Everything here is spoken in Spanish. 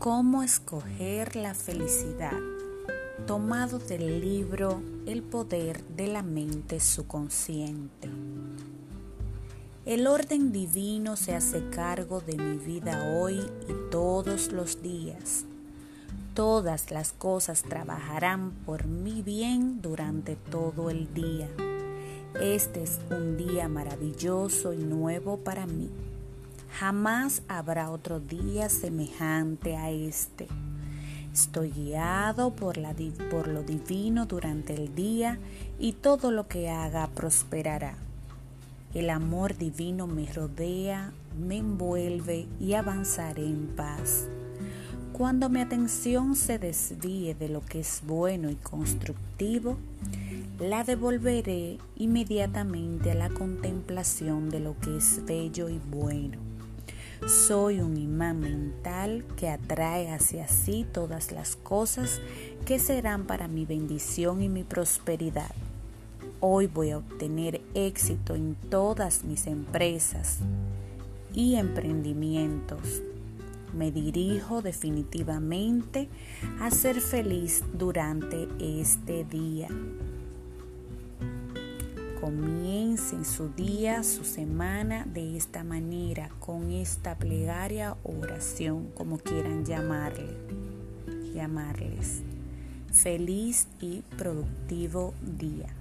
Cómo escoger la felicidad, tomado del libro El poder de la mente subconsciente. El orden divino se hace cargo de mi vida hoy y todos los días. Todas las cosas trabajarán por mi bien durante todo el día. Este es un día maravilloso y nuevo para mí. Jamás habrá otro día semejante a este. Estoy guiado por, por lo divino durante el día y todo lo que haga prosperará. El amor divino me rodea, me envuelve y avanzaré en paz. Cuando mi atención se desvíe de lo que es bueno y constructivo, la devolveré inmediatamente a la contemplación de lo que es bello y bueno. Soy un imán mental que atrae hacia sí todas las cosas que serán para mi bendición y mi prosperidad. Hoy voy a obtener éxito en todas mis empresas y emprendimientos. Me dirijo definitivamente a ser feliz durante este día comiencen su día, su semana de esta manera, con esta plegaria oración, como quieran llamarle, llamarles. Feliz y productivo día.